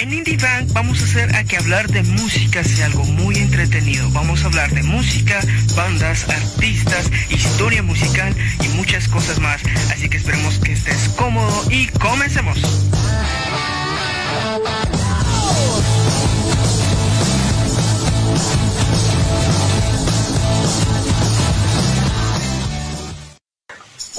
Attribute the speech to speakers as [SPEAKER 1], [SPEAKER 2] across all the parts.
[SPEAKER 1] En Indie Bank vamos a hacer a que hablar de música sea algo muy entretenido. Vamos a hablar de música, bandas, artistas, historia musical y muchas cosas más. Así que esperemos que estés cómodo y comencemos.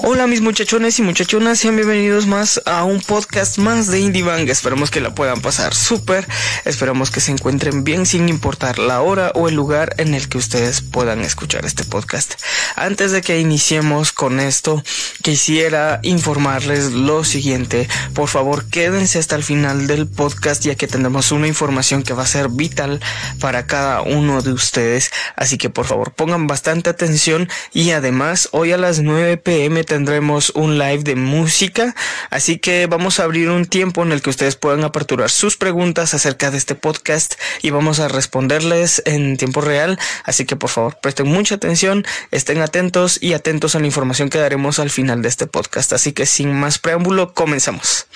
[SPEAKER 1] Hola mis muchachones y muchachonas, sean bienvenidos más a un podcast más de Indie Bang. Esperamos que la puedan pasar súper, esperamos que se encuentren bien sin importar la hora o el lugar en el que ustedes puedan escuchar este podcast. Antes de que iniciemos con esto, quisiera informarles lo siguiente. Por favor, quédense hasta el final del podcast ya que tendremos una información que va a ser vital para cada uno de ustedes. Así que por favor, pongan bastante atención y además hoy a las 9 pm tendremos un live de música, así que vamos a abrir un tiempo en el que ustedes puedan aperturar sus preguntas acerca de este podcast y vamos a responderles en tiempo real, así que por favor presten mucha atención, estén atentos y atentos a la información que daremos al final de este podcast, así que sin más preámbulo, comenzamos.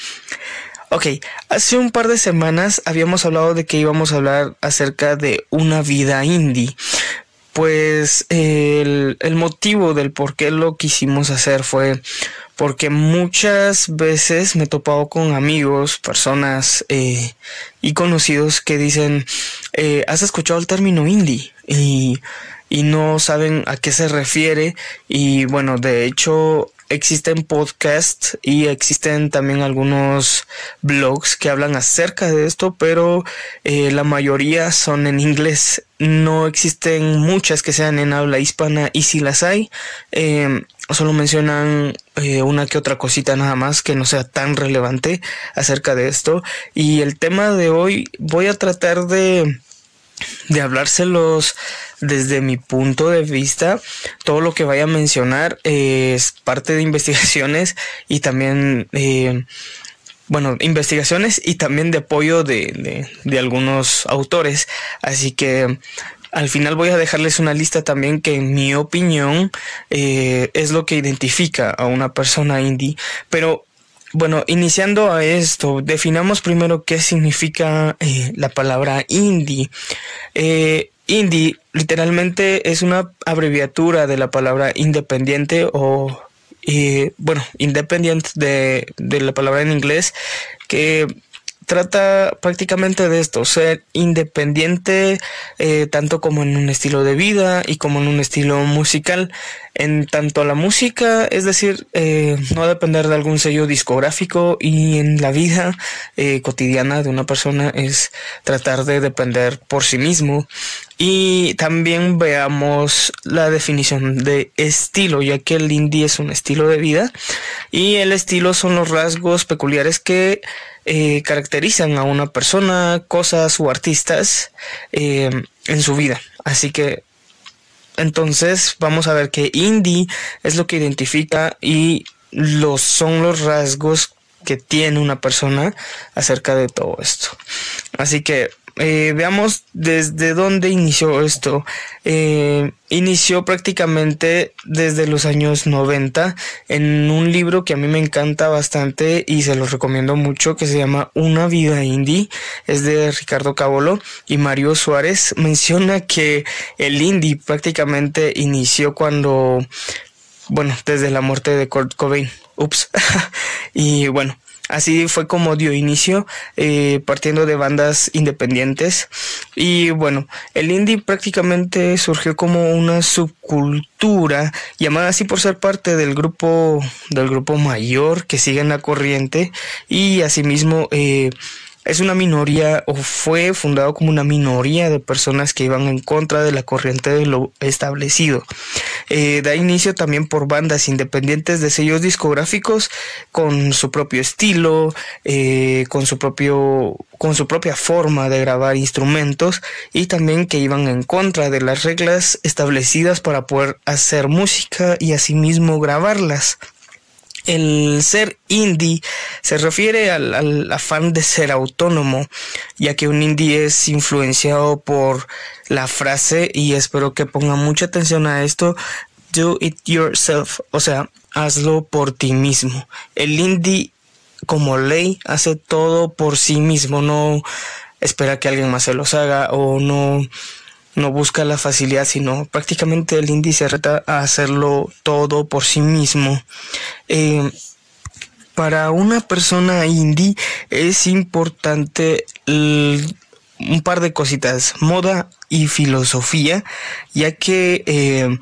[SPEAKER 1] Ok, hace un par de semanas habíamos hablado de que íbamos a hablar acerca de una vida indie pues el, motivo del por qué lo quisimos hacer fue porque muchas veces me he topado con amigos, personas eh, y conocidos que dicen, eh, ¿has escuchado el término indie? Y, y no saben a qué se refiere y bueno, de hecho existen podcasts y existen también algunos blogs que hablan acerca de esto, pero eh, la mayoría son en inglés. No existen muchas que sean en habla hispana y si las hay, eh, solo mencionan eh, una que otra cosita nada más que no sea tan relevante acerca de esto. Y el tema de hoy voy a tratar de de hablárselos desde mi punto de vista. Todo lo que vaya a mencionar es parte de investigaciones y también, eh, bueno, investigaciones y también de apoyo de, de, algunos autores. Así que al final voy a dejarles una lista también que en mi opinión eh, es lo que identifica a una persona indie. Pero bueno, iniciando a esto, definamos primero qué significa eh, la palabra indie. Eh, indie literalmente es una abreviatura de la palabra independiente o, eh, bueno, independiente de, de la palabra en inglés que trata prácticamente de esto, ser independiente eh, tanto como en un estilo de vida y como en un estilo musical. En tanto la música, es decir, eh, no depender de algún sello discográfico y en la vida eh, cotidiana de una persona es tratar de depender por sí mismo. Y también veamos la definición de estilo, ya que el indie es un estilo de vida y el estilo son los rasgos peculiares que eh, caracterizan a una persona, cosas o artistas eh, en su vida. Así que entonces vamos a ver que indie es lo que identifica y los son los rasgos que tiene una persona acerca de todo esto. Así que eh, veamos desde dónde inició esto. Eh, inició prácticamente desde los años 90 en un libro que a mí me encanta bastante y se lo recomiendo mucho que se llama Una vida indie. Es de Ricardo Cabolo y Mario Suárez. Menciona que el indie prácticamente inició cuando, bueno, desde la muerte de Kurt Cobain. Ups. y bueno, Así fue como dio inicio, eh, partiendo de bandas independientes. Y bueno, el indie prácticamente surgió como una subcultura, llamada así por ser parte del grupo, del grupo mayor que sigue en la corriente. Y asimismo, eh, es una minoría o fue fundado como una minoría de personas que iban en contra de la corriente de lo establecido. Eh, da inicio también por bandas independientes de sellos discográficos con su propio estilo, eh, con su propio con su propia forma de grabar instrumentos y también que iban en contra de las reglas establecidas para poder hacer música y asimismo grabarlas. El ser indie se refiere al, afán de ser autónomo, ya que un indie es influenciado por la frase, y espero que pongan mucha atención a esto, do it yourself, o sea, hazlo por ti mismo. El indie como ley hace todo por sí mismo, no espera que alguien más se los haga o no no busca la facilidad, sino prácticamente el indie se reta a hacerlo todo por sí mismo. Eh, para una persona indie es importante un par de cositas, moda y filosofía, ya que eh,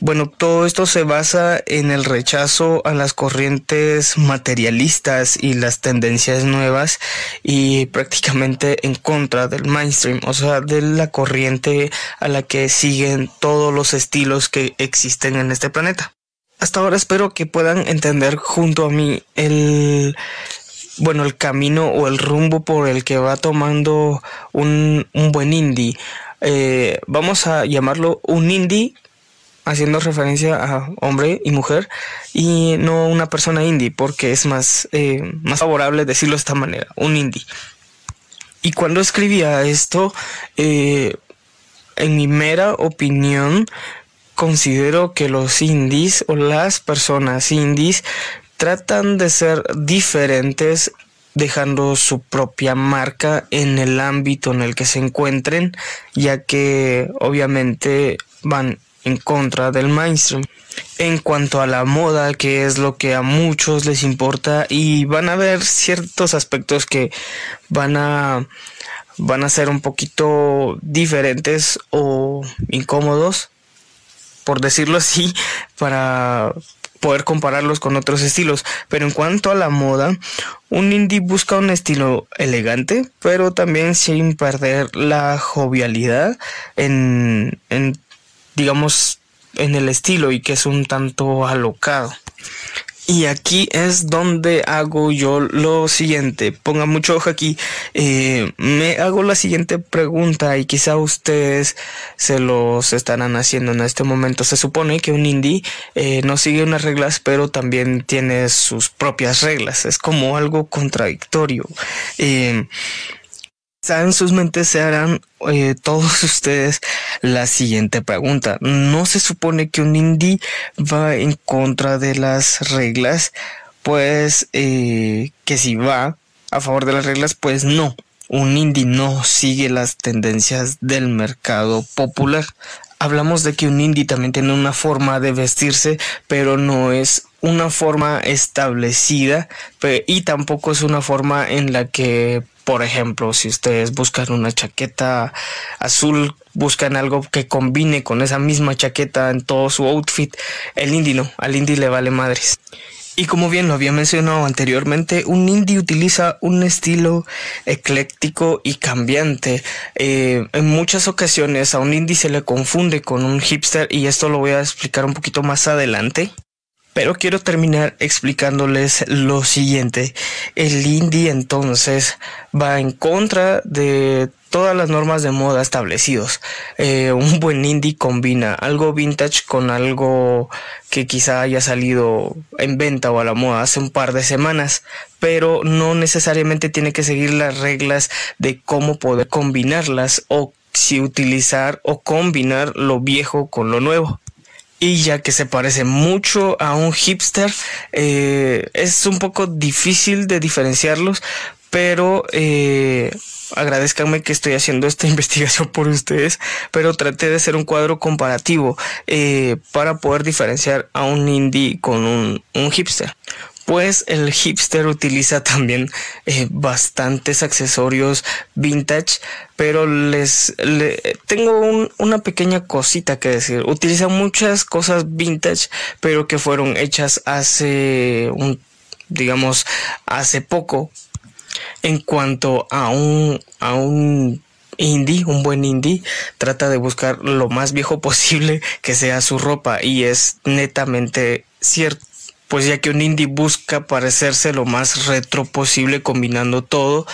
[SPEAKER 1] bueno, todo esto se basa en el rechazo a las corrientes materialistas y las tendencias nuevas y prácticamente en contra del mainstream, o sea, de la corriente a la que siguen todos los estilos que existen en este planeta. Hasta ahora espero que puedan entender junto a mí el bueno, el camino o el rumbo por el que va tomando un, un buen indie. Eh, vamos a llamarlo un indie haciendo referencia a hombre y mujer y no una persona indie porque es más, eh, más favorable decirlo de esta manera, un indie. Y cuando escribía esto, eh, en mi mera opinión, considero que los indies o las personas indies tratan de ser diferentes dejando su propia marca en el ámbito en el que se encuentren, ya que obviamente van en contra del mainstream. En cuanto a la moda, que es lo que a muchos les importa, y van a ver ciertos aspectos que van a van a ser un poquito diferentes o incómodos, por decirlo así, para poder compararlos con otros estilos. Pero en cuanto a la moda, un indie busca un estilo elegante, pero también sin perder la jovialidad en, en digamos, en el estilo y que es un tanto alocado. Y aquí es donde hago yo lo siguiente. Ponga mucho ojo aquí. Eh, me hago la siguiente pregunta y quizá ustedes se los estarán haciendo en este momento. Se supone que un indie eh, no sigue unas reglas, pero también tiene sus propias reglas. Es como algo contradictorio. Eh, en sus mentes se harán eh, todos ustedes la siguiente pregunta. ¿No se supone que un indie va en contra de las reglas? Pues eh, que si va a favor de las reglas, pues no. Un indie no sigue las tendencias del mercado popular. Hablamos de que un indie también tiene una forma de vestirse, pero no es una forma establecida y tampoco es una forma en la que por ejemplo, si ustedes buscan una chaqueta azul, buscan algo que combine con esa misma chaqueta en todo su outfit, el indie no, al indie le vale madres. Y como bien lo había mencionado anteriormente, un indie utiliza un estilo ecléctico y cambiante. Eh, en muchas ocasiones a un indie se le confunde con un hipster y esto lo voy a explicar un poquito más adelante. Pero quiero terminar explicándoles lo siguiente. El indie entonces va en contra de todas las normas de moda establecidos. Eh, un buen indie combina algo vintage con algo que quizá haya salido en venta o a la moda hace un par de semanas, pero no necesariamente tiene que seguir las reglas de cómo poder combinarlas o si utilizar o combinar lo viejo con lo nuevo y ya que se parece mucho a un hipster, eh, es un poco difícil de diferenciarlos, pero eh, agradezcanme que estoy haciendo esta investigación por ustedes, pero traté de hacer un cuadro comparativo eh, para poder diferenciar a un indie con un, un hipster pues el hipster utiliza también eh, bastantes accesorios vintage, pero les tengo una pequeña cosita que decir. Utiliza muchas cosas vintage, pero que fueron hechas hace digamos, hace poco. En cuanto a un, a un indie, un buen indie, trata de buscar lo más viejo posible que sea su ropa y es netamente cierto pues ya que un indie busca parecerse lo más retro posible combinando todo,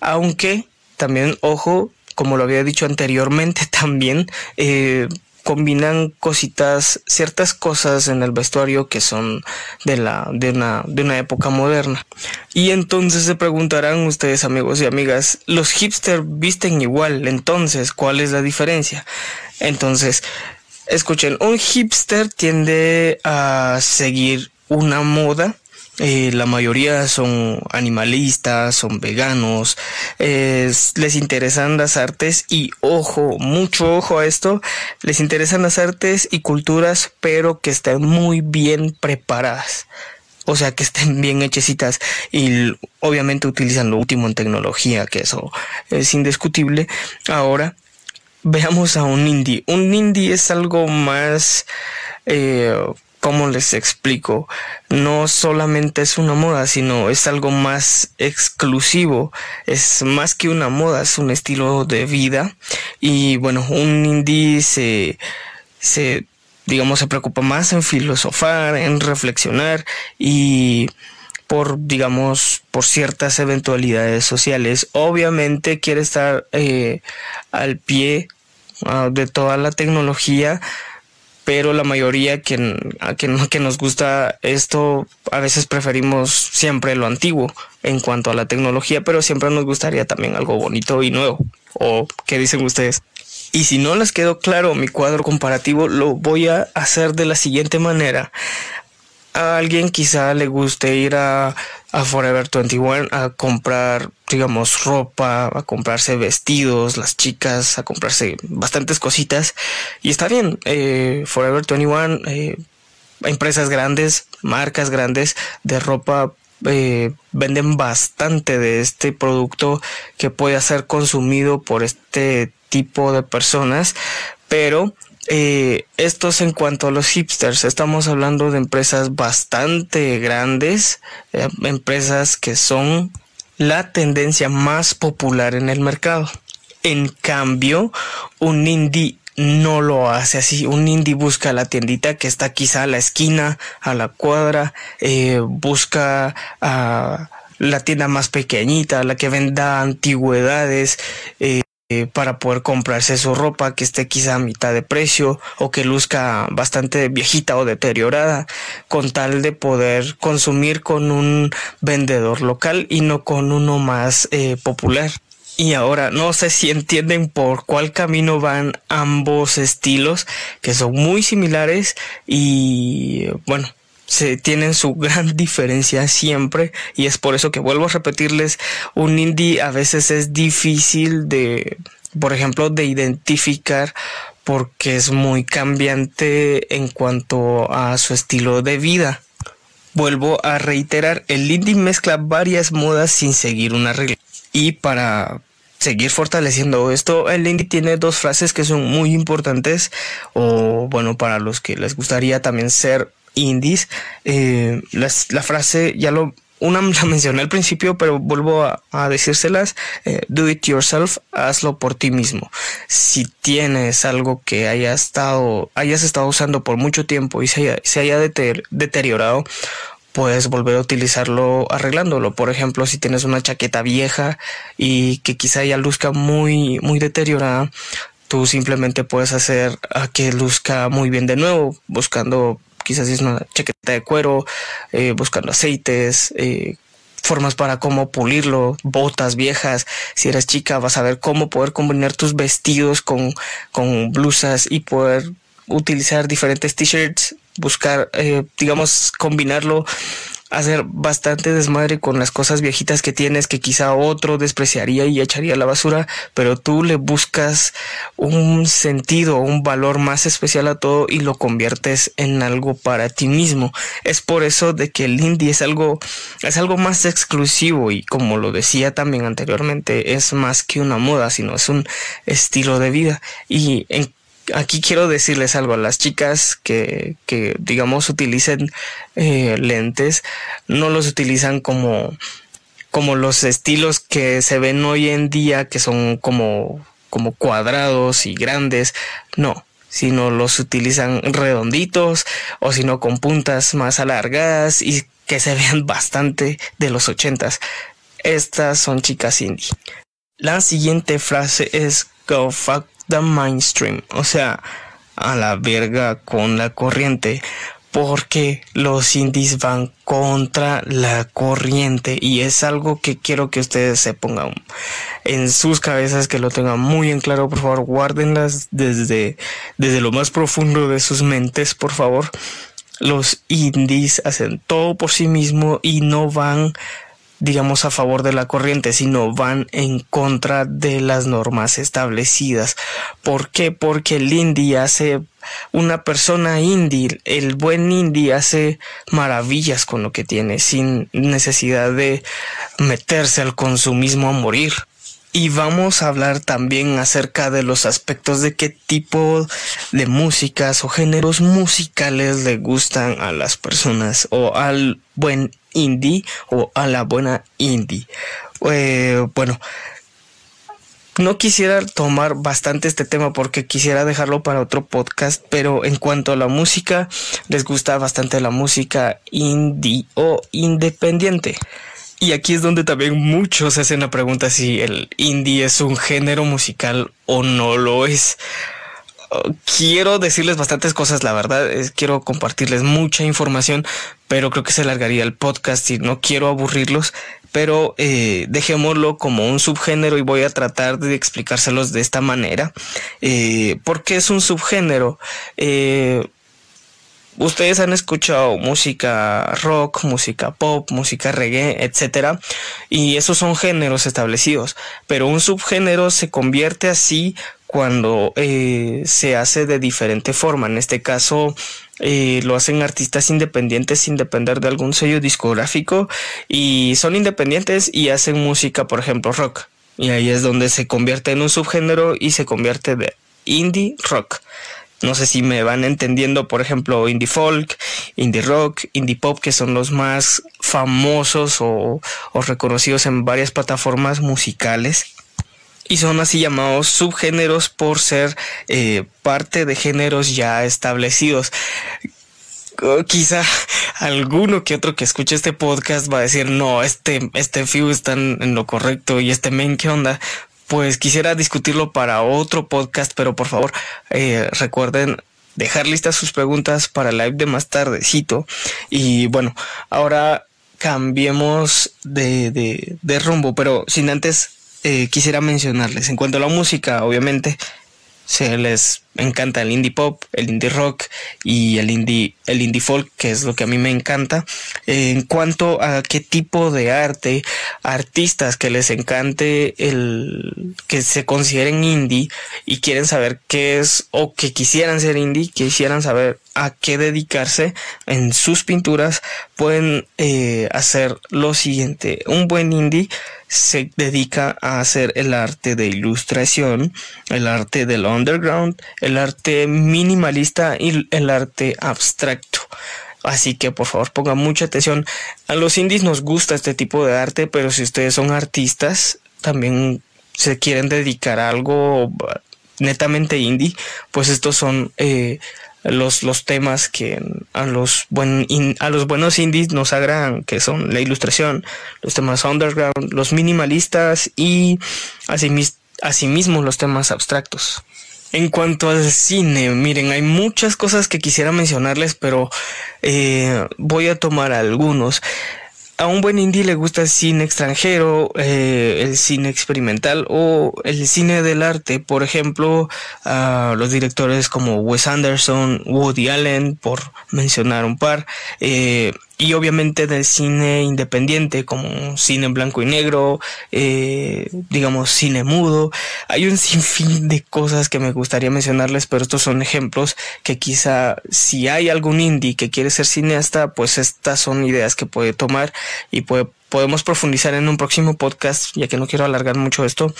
[SPEAKER 1] aunque también, ojo, como lo había dicho anteriormente, también eh, combinan cositas, ciertas cosas en el vestuario que son de la, de una, de una época moderna. Y entonces se preguntarán ustedes, amigos y amigas, los hipsters visten igual, entonces, ¿cuál es la diferencia? Entonces, escuchen, un hipster tiende a seguir una moda eh, la mayoría son animalistas, son veganos, les interesan las artes y ojo, mucho ojo a esto, les interesan las artes y culturas, pero que estén muy bien preparadas. O sea, que estén bien hechecitas y obviamente utilizan lo último en tecnología, que eso es indiscutible. Ahora, veamos a un indie. Un indie es algo más... Eh, ¿Cómo les explico? No solamente es una moda, sino es algo más exclusivo. Es más que una moda, es un estilo de vida. Y bueno, un indie se, se digamos, se preocupa más en filosofar, en reflexionar y por, digamos, por ciertas eventualidades sociales. Obviamente quiere estar eh, al pie ah, de toda la tecnología, pero la mayoría que, que, nos gusta esto, a veces preferimos siempre lo antiguo en cuanto a la tecnología, pero siempre nos gustaría también algo bonito y nuevo. ¿O qué dicen ustedes? Y si no les quedó claro mi cuadro comparativo, lo voy a hacer de la siguiente manera. A alguien quizá le guste ir a, a Forever 21 a comprar, digamos, ropa, a comprarse vestidos, las chicas, a comprarse bastantes cositas. Y está bien, eh, Forever 21, eh, empresas grandes, marcas grandes de ropa eh, venden bastante de este producto que puede ser consumido por este tipo de personas, pero eh, estos en cuanto a los hipsters, estamos hablando de empresas bastante grandes, eh, empresas que son la tendencia más popular en el mercado. En cambio, un indie no lo hace así. Un indie busca la tiendita que está quizá a la esquina, a la cuadra, eh, busca a la tienda más pequeñita, la que venda antigüedades, eh, para poder comprarse su ropa que esté quizá a mitad de precio o que luzca bastante viejita o deteriorada con tal de poder consumir con un vendedor local y no con uno más eh, popular. Y ahora no sé si entienden por cuál camino van ambos estilos que son muy similares y bueno, se tienen su gran diferencia siempre y es por eso que vuelvo a repetirles un indie a veces es difícil de por ejemplo de identificar porque es muy cambiante en cuanto a su estilo de vida. Vuelvo a reiterar el indie mezcla varias modas sin seguir una regla. Y para seguir fortaleciendo esto, el indie tiene dos frases que son muy importantes o bueno, para los que les gustaría también ser indies. Eh, la frase ya lo una la mencioné al principio, pero vuelvo a, decírselas. Eh, do it yourself, hazlo por ti mismo. Si tienes algo que haya estado, hayas estado usando por mucho tiempo y se haya, se haya deteriorado, puedes volver a utilizarlo arreglándolo. Por ejemplo, si tienes una chaqueta vieja y que quizá ya luzca muy, muy deteriorada, tú simplemente puedes hacer a que luzca muy bien de nuevo, buscando quizás es una chaqueta de cuero, eh, buscando aceites, eh, formas para cómo pulirlo, botas viejas. Si eres chica, vas a ver cómo poder combinar tus vestidos con, con blusas y poder utilizar diferentes t-shirts, buscar, eh, digamos, combinarlo hacer bastante desmadre con las cosas viejitas que tienes que quizá otro despreciaría y echaría a la basura, pero tú le buscas un sentido, un valor más especial a todo y lo conviertes en algo para ti mismo. Es por eso de que el indie es algo es algo más exclusivo y como lo decía también anteriormente, es más que una moda, sino es un estilo de vida y en aquí quiero decirles algo a las chicas que, que digamos, utilicen eh, lentes, no los utilizan como, como los estilos que se ven hoy en día, que son como, como cuadrados y grandes, no, sino los utilizan redonditos o sino con puntas más alargadas y que se vean bastante de los ochentas. Estas son chicas indie. La siguiente frase es go the mainstream, o sea, a la verga con la corriente, porque los indies van contra la corriente y es algo que quiero que ustedes se pongan en sus cabezas, que lo tengan muy en claro, por favor, guárdenlas desde, desde lo más profundo de sus mentes, por favor. los indies hacen todo por sí mismo y no van digamos a favor de la corriente, sino van en contra de las normas establecidas. ¿Por qué? Porque el indie hace una persona indie, el buen indie hace maravillas con lo que tiene, sin necesidad de meterse al consumismo a morir. Y vamos a hablar también acerca de los aspectos de qué tipo de músicas o géneros musicales le gustan a las personas o al buen indie o a la buena indie. Eh, bueno, no quisiera tomar bastante este tema porque quisiera dejarlo para otro podcast, pero en cuanto a la música, les gusta bastante la música indie o independiente. Y aquí es donde también muchos hacen la pregunta si el indie es un género musical o no lo es. Quiero decirles bastantes cosas, la verdad, quiero compartirles mucha información, pero creo que se alargaría el podcast y no quiero aburrirlos, pero eh, dejémoslo como un subgénero y voy a tratar de explicárselos de esta manera. Eh, ¿Por qué es un subgénero? Eh, ustedes han escuchado música rock, música pop, música reggae, etcétera, y esos son géneros establecidos, pero un subgénero se convierte así cuando eh, se hace de diferente forma. En este caso, eh, lo hacen artistas independientes sin depender de algún sello discográfico y son independientes y hacen música, por ejemplo, rock. Y ahí es donde se convierte en un subgénero y se convierte de indie rock. No sé si me van entendiendo, por ejemplo, indie folk, indie rock, indie pop, que son los más famosos o, reconocidos en varias plataformas musicales. Y son así llamados subgéneros por ser eh, parte de géneros ya establecidos quizá alguno que otro que escuche este podcast va a decir, no, este, este Fiu está en, lo correcto y este men, ¿qué onda? Pues quisiera discutirlo para otro podcast, pero por favor eh, recuerden dejar listas sus preguntas para el live de más tardecito. Y bueno, ahora cambiemos de, de, rumbo, pero sin antes eh, quisiera mencionarles, en cuanto a la música, obviamente, se les encanta el indie pop, el indie rock y el indie, el indie folk, que es lo que a mí me encanta. En cuanto a qué tipo de arte, artistas que les encante el que se consideren indie y quieren saber qué es o que quisieran ser indie, quisieran saber a qué dedicarse en sus pinturas, pueden eh, hacer lo siguiente. Un buen indie se dedica a hacer el arte de ilustración, el arte del underground, el arte minimalista y el arte abstracto. Así que por favor pongan mucha atención. A los indies nos gusta este tipo de arte, pero si ustedes son artistas, también se quieren dedicar a algo netamente indie, pues estos son eh, los, los temas que a los, buen, a los buenos indies nos agradan, que son la ilustración, los temas underground, los minimalistas y asimismo los temas abstractos. En cuanto al cine, miren, hay muchas cosas que quisiera mencionarles, pero eh, voy a tomar algunos a un buen indie le gusta el cine extranjero, eh, el cine experimental o el cine del arte. Por ejemplo, los directores como Wes Anderson, Woody Allen, por mencionar un par. Eh, y obviamente del cine independiente como cine en blanco y negro, eh, digamos cine mudo. Hay un sinfín de cosas que me gustaría mencionarles, pero estos son ejemplos que quizá si hay algún indie que quiere ser cineasta, pues estas son ideas que puede tomar y puede, podemos profundizar en un próximo podcast, ya que no quiero alargar mucho esto,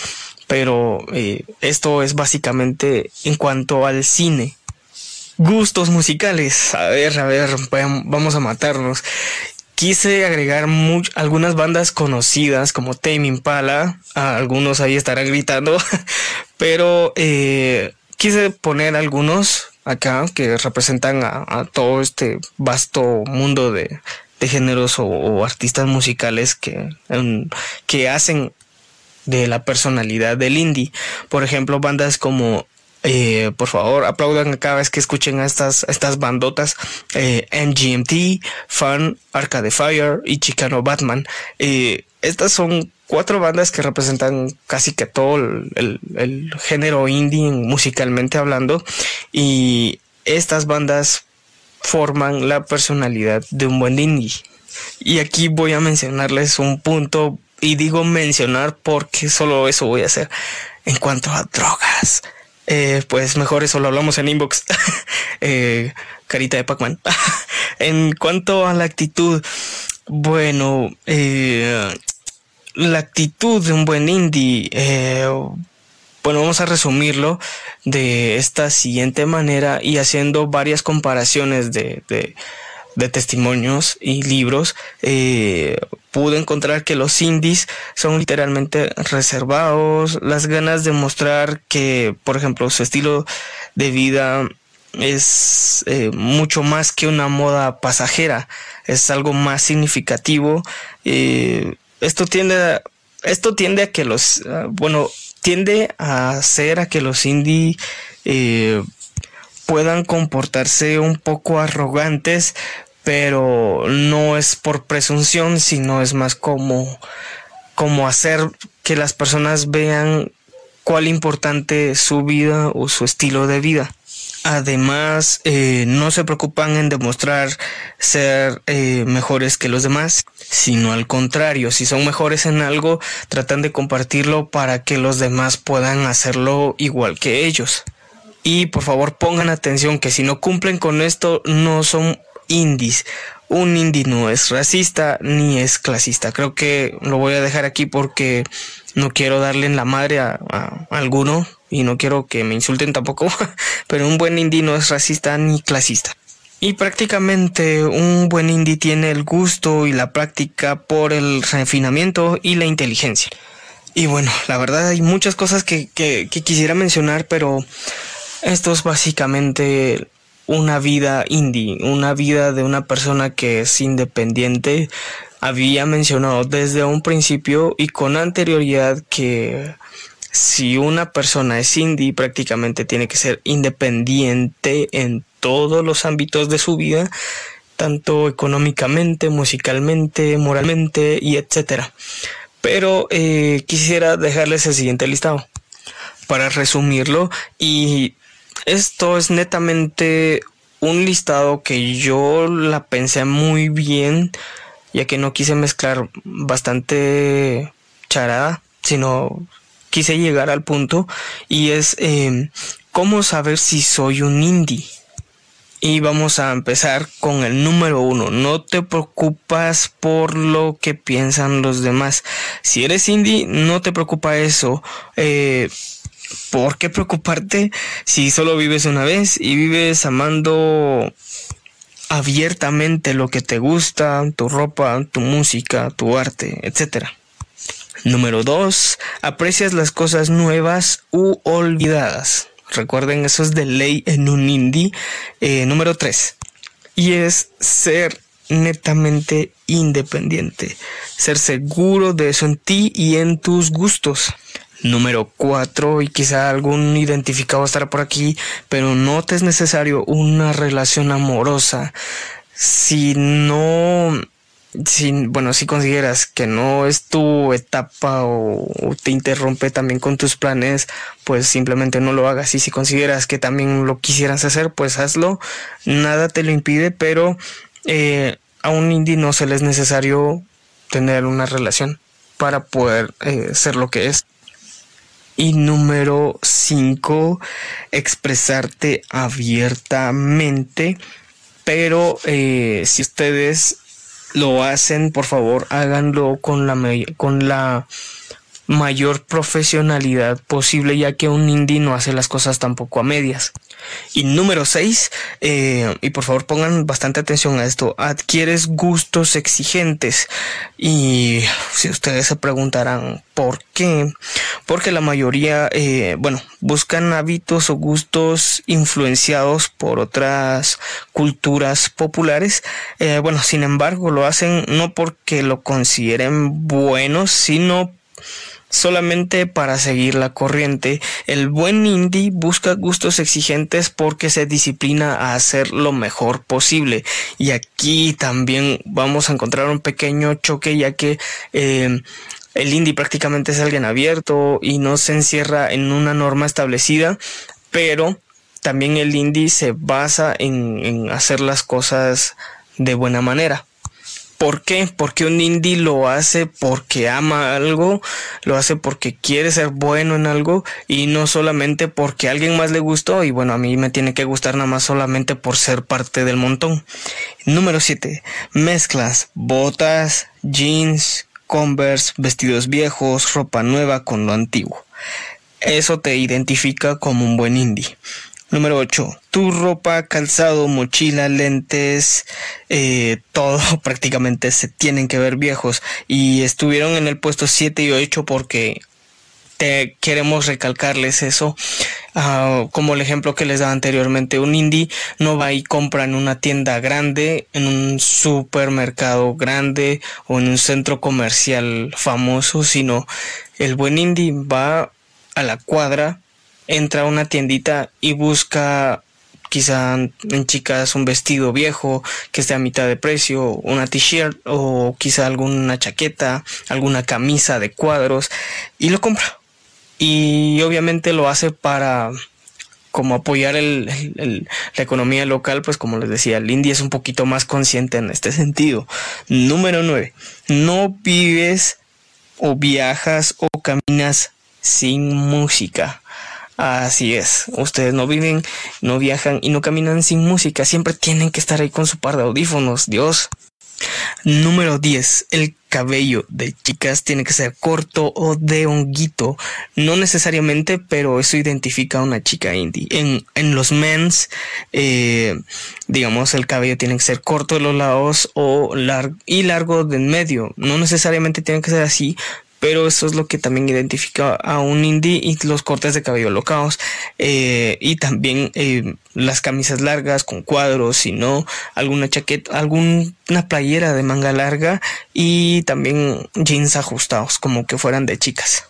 [SPEAKER 1] pero eh, esto es básicamente en cuanto al cine Gustos musicales. A ver, a ver, vamos a matarnos. Quise agregar algunas bandas conocidas como Tame Impala. algunos ahí estarán gritando. Pero eh, quise poner algunos acá que representan a, todo este vasto mundo de, géneros o, artistas musicales que, que hacen de la personalidad del indie. Por ejemplo, bandas como eh, por favor, aplaudan cada vez que escuchen a estas, estas bandotas. Eh, MGMT, Fun, Arcade Fire y Chicano Batman. Eh, estas son cuatro bandas que representan casi que todo el, el género indie musicalmente hablando. Y estas bandas forman la personalidad de un buen indie. Y aquí voy a mencionarles un punto y digo mencionar porque solo eso voy a hacer. En cuanto a drogas, eh, pues mejor eso lo hablamos en inbox. eh, carita de Pac-Man. en cuanto a la actitud, bueno, eh, la actitud de un buen indie, eh, bueno, vamos a resumirlo de esta siguiente manera y haciendo varias comparaciones de, de, testimonios y libros, eh, pude encontrar que los indies son literalmente reservados, las ganas de mostrar que, por ejemplo, su estilo de vida es eh, mucho más que una moda pasajera, es algo más significativo. Eh, esto tiende a, esto tiende a que los, uh, bueno, tiende a hacer a que los indie eh, puedan comportarse un poco arrogantes, pero no es por presunción, sino es más como, como hacer que las personas vean cuál importante es su vida o su estilo de vida. Además, eh, no se preocupan en demostrar ser eh, mejores que los demás, sino al contrario, si son mejores en algo, tratan de compartirlo para que los demás puedan hacerlo igual que ellos. Y por favor pongan atención que si no cumplen con esto, no son indies. Un indie no es racista ni es clasista. Creo que lo voy a dejar aquí porque no quiero darle en la madre a, alguno y no quiero que me insulten tampoco, pero un buen indie no es racista ni clasista. Y prácticamente un buen indie tiene el gusto y la práctica por el refinamiento y la inteligencia. Y bueno, la verdad hay muchas cosas que, que, que quisiera mencionar, pero esto es básicamente una vida indie, una vida de una persona que es independiente. Había mencionado desde un principio y con anterioridad que si una persona es indie, prácticamente tiene que ser independiente en todos los ámbitos de su vida, tanto económicamente, musicalmente, moralmente y etcétera. Pero eh, quisiera dejarles el siguiente listado para resumirlo y esto es netamente un listado que yo la pensé muy bien ya que no quise mezclar bastante charada sino quise llegar al punto y es eh, cómo saber si soy un indie. Y vamos a empezar con el número uno. No te preocupas por lo que piensan los demás. Si eres indie, no te preocupa eso. Eh, ¿Por qué preocuparte si solo vives una vez y vives amando abiertamente lo que te gusta, tu ropa, tu música, tu arte, etcétera? Número 2. Aprecias las cosas nuevas u olvidadas. Recuerden, eso es de ley en un indie. Eh, número 3. Y es ser netamente independiente. Ser seguro de eso en ti y en tus gustos. Número 4, y quizá algún identificado estará por aquí, pero no te es necesario una relación amorosa. Si no si, bueno, si consideras que no es tu etapa o, te interrumpe también con tus planes, pues simplemente no lo hagas. Y si consideras que también lo quisieras hacer, pues hazlo. Nada te lo impide, pero eh, a un indie no se le es necesario tener una relación para poder eh, ser lo que es. Y número 5, expresarte abiertamente. Pero eh, si ustedes lo hacen, por favor, háganlo con la, con la mayor profesionalidad posible, ya que un indie no hace las cosas tampoco a medias. Y número 6, eh, y por favor pongan bastante atención a esto, adquieres gustos exigentes. Y si ustedes se preguntarán por qué, porque la mayoría, eh, bueno, buscan hábitos o gustos influenciados por otras culturas populares. Eh, bueno, sin embargo, lo hacen no porque lo consideren bueno, sino solamente para seguir la corriente. El buen indie busca gustos exigentes porque se disciplina a hacer lo mejor posible. Y aquí también vamos a encontrar un pequeño choque ya que eh, el indie prácticamente es alguien abierto y no se encierra en una norma establecida, pero también el indie se basa en, en hacer las cosas de buena manera. ¿Por qué? Porque un indie lo hace porque ama algo, lo hace porque quiere ser bueno en algo y no solamente porque a alguien más le gustó y bueno, a mí me tiene que gustar nada más solamente por ser parte del montón. Número 7. Mezclas, botas, jeans, converse, vestidos viejos, ropa nueva con lo antiguo. Eso te identifica como un buen indie. Número 8. Tu ropa, calzado, mochila, lentes, eh, todo prácticamente se tienen que ver viejos. Y estuvieron en el puesto 7 y 8 porque te queremos recalcarles eso. Uh, como el ejemplo que les daba anteriormente, un indie no va y compra en una tienda grande, en un supermercado grande o en un centro comercial famoso, sino el buen indie va a la cuadra entra a una tiendita y busca quizá en chicas un vestido viejo que esté a mitad de precio, una t-shirt o quizá alguna chaqueta, alguna camisa de cuadros y lo compra. Y obviamente lo hace para como apoyar el, la economía local, pues como les decía, el indie es un poquito más consciente en este sentido. Número 9. No vives o viajas o caminas sin música. Así es, ustedes no viven, no viajan y no caminan sin música, siempre tienen que estar ahí con su par de audífonos, Dios. Número 10. El cabello de chicas tiene que ser corto o de honguito. No necesariamente, pero eso identifica a una chica indie. En, en los mens, eh, digamos, el cabello tiene que ser corto de los lados o y largo de en medio. No necesariamente tiene que ser así, pero eso es lo que también identifica a un indie y los cortes de cabello locados eh, y también eh, las camisas largas con cuadros, si no, alguna chaqueta, alguna playera de manga larga y también jeans ajustados como que fueran de chicas.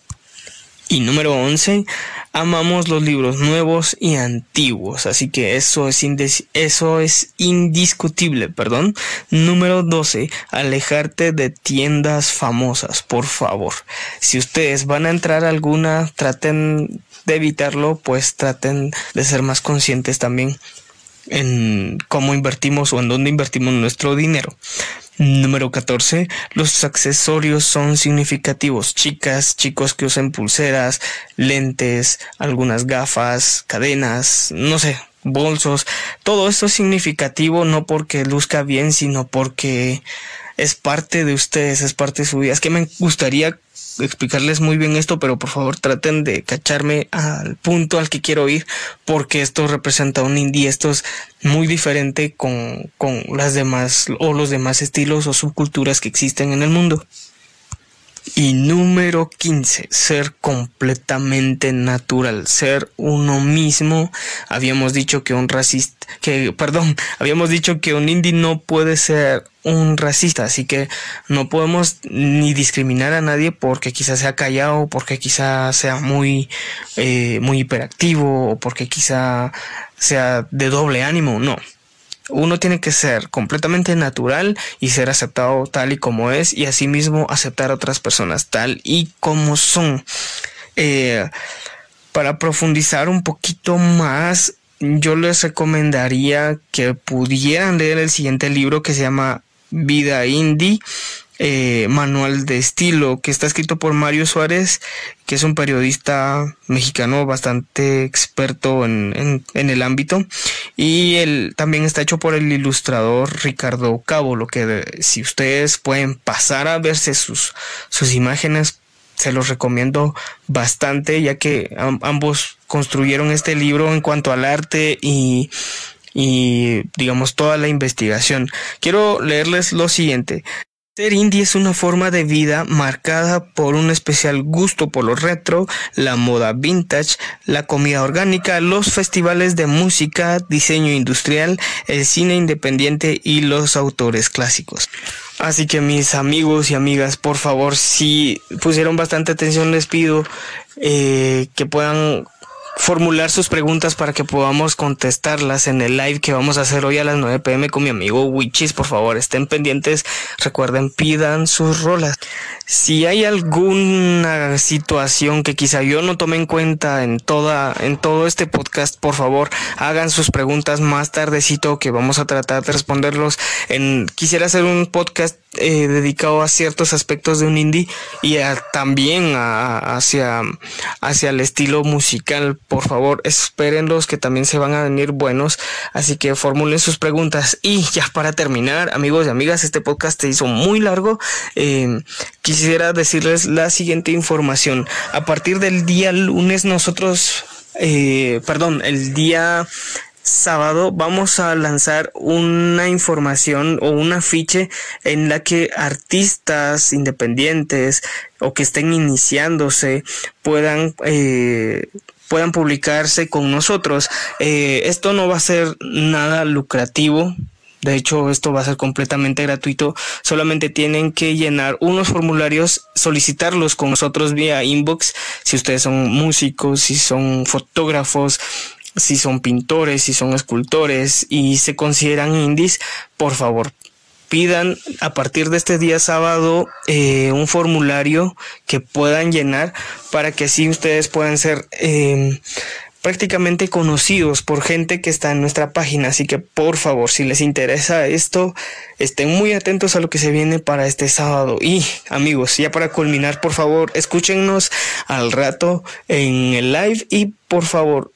[SPEAKER 1] Y número 11, amamos los libros nuevos y antiguos, así que eso es, eso es indiscutible, perdón. Número 12, alejarte de tiendas famosas, por favor. Si ustedes van a entrar a alguna, traten de evitarlo, pues traten de ser más conscientes también en cómo invertimos o en dónde invertimos nuestro dinero. Número 14. Los accesorios son significativos. Chicas, chicos que usen pulseras, lentes, algunas gafas, cadenas, no sé, bolsos. Todo esto es significativo no porque luzca bien, sino porque es parte de ustedes, es parte de su vida. Es que me gustaría explicarles muy bien esto, pero por favor traten de cacharme al punto al que quiero ir, porque esto representa un indie, esto es muy diferente con, con las demás o los demás estilos o subculturas que existen en el mundo. Y número 15, ser completamente natural, ser uno mismo. Habíamos dicho que un racista, que, perdón, habíamos dicho que un indie no puede ser un racista, así que no podemos ni discriminar a nadie porque quizás sea callado, porque quizás sea muy, eh, muy hiperactivo o porque quizá sea de doble ánimo, no uno tiene que ser completamente natural y ser aceptado tal y como es y asimismo aceptar a otras personas tal y como son. Eh, para profundizar un poquito más, yo les recomendaría que pudieran leer el siguiente libro que se llama Vida Indie eh, manual de estilo que está escrito por Mario Suárez, que es un periodista mexicano bastante experto en, el ámbito. Y él también está hecho por el ilustrador Ricardo Cabo, lo que si ustedes pueden pasar a verse sus, sus imágenes, se los recomiendo bastante, ya que ambos construyeron este libro en cuanto al arte y y digamos toda la investigación. Quiero leerles lo siguiente. Ser indie es una forma de vida marcada por un especial gusto por lo retro, la moda vintage, la comida orgánica, los festivales de música, diseño industrial, el cine independiente y los autores clásicos. Así que mis amigos y amigas, por favor, si pusieron bastante atención, les pido eh, que puedan formular sus preguntas para que podamos contestarlas en el live que vamos a hacer hoy a las 9 pm con mi amigo Wichis. Por favor, estén pendientes. Recuerden, pidan sus rolas. Si hay alguna situación que quizá yo no tome en cuenta en toda, en todo este podcast, por favor, hagan sus preguntas más tardecito que vamos a tratar de responderlos. En, quisiera hacer un podcast eh, dedicado a ciertos aspectos de un indie y también hacia, hacia el estilo musical. Por favor, espérenlos que también se van a venir buenos. Así que formulen sus preguntas. Y ya para terminar, amigos y amigas, este podcast se hizo muy largo. Eh, quisiera decirles la siguiente información. A partir del día lunes nosotros, eh, perdón, el día sábado vamos a lanzar una información o un afiche en la que artistas independientes o que estén iniciándose puedan eh, puedan publicarse con nosotros. Eh, esto no va a ser nada lucrativo. De hecho, esto va a ser completamente gratuito. Solamente tienen que llenar unos formularios, solicitarlos con nosotros vía inbox. Si ustedes son músicos, si son fotógrafos, si son pintores, si son escultores y se consideran indies, por favor, pidan a partir de este día sábado eh, un formulario que puedan llenar para que así ustedes puedan ser em, prácticamente conocidos por gente que está en nuestra página. Así que por favor, si les interesa esto, estén muy atentos a lo que se viene para este sábado. Y amigos, ya para culminar, por favor, escúchenos al rato en el live y por favor,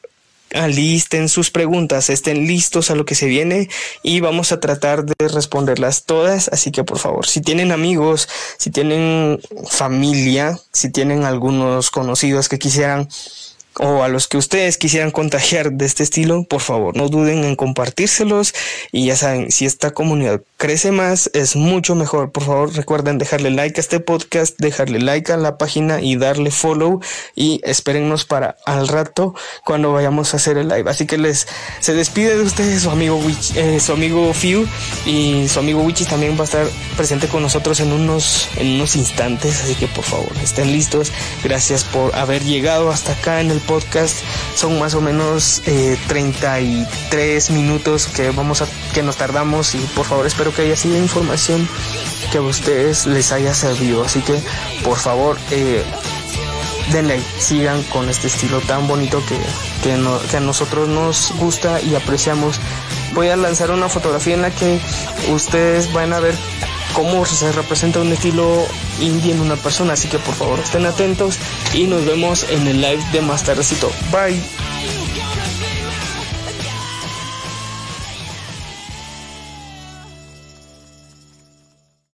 [SPEAKER 1] alisten sus preguntas, estén listos a lo que se viene y vamos a tratar de responderlas todas. Así que por favor, si tienen amigos, si tienen familia, si tienen algunos conocidos que quisieran o a los que ustedes quisieran contagiar de este estilo, por favor, no duden en compartírselos y ya saben, si esta comunidad crece más, es mucho mejor. Por favor, recuerden dejarle like a este podcast, dejarle like a la página y darle follow y espérennos para al rato cuando vayamos a hacer el live. Así que les se despide de ustedes su amigo Witch, eh, su amigo Few y su amigo Wichis también va a estar presente con nosotros en unos en unos instantes, así que por favor, estén listos. Gracias por haber llegado hasta acá en el podcast. Son más o menos 33 eh, minutos que vamos a que nos tardamos y por favor espero que haya sido información que a ustedes les haya servido. Así que por favor eh, denle, sigan con este estilo tan bonito que, que a nosotros nos gusta y apreciamos. Voy a lanzar una fotografía en la que ustedes van a ver cómo se representa un estilo indie en una persona. Así que por favor estén atentos y nos vemos en el live de más tardecito. Bye.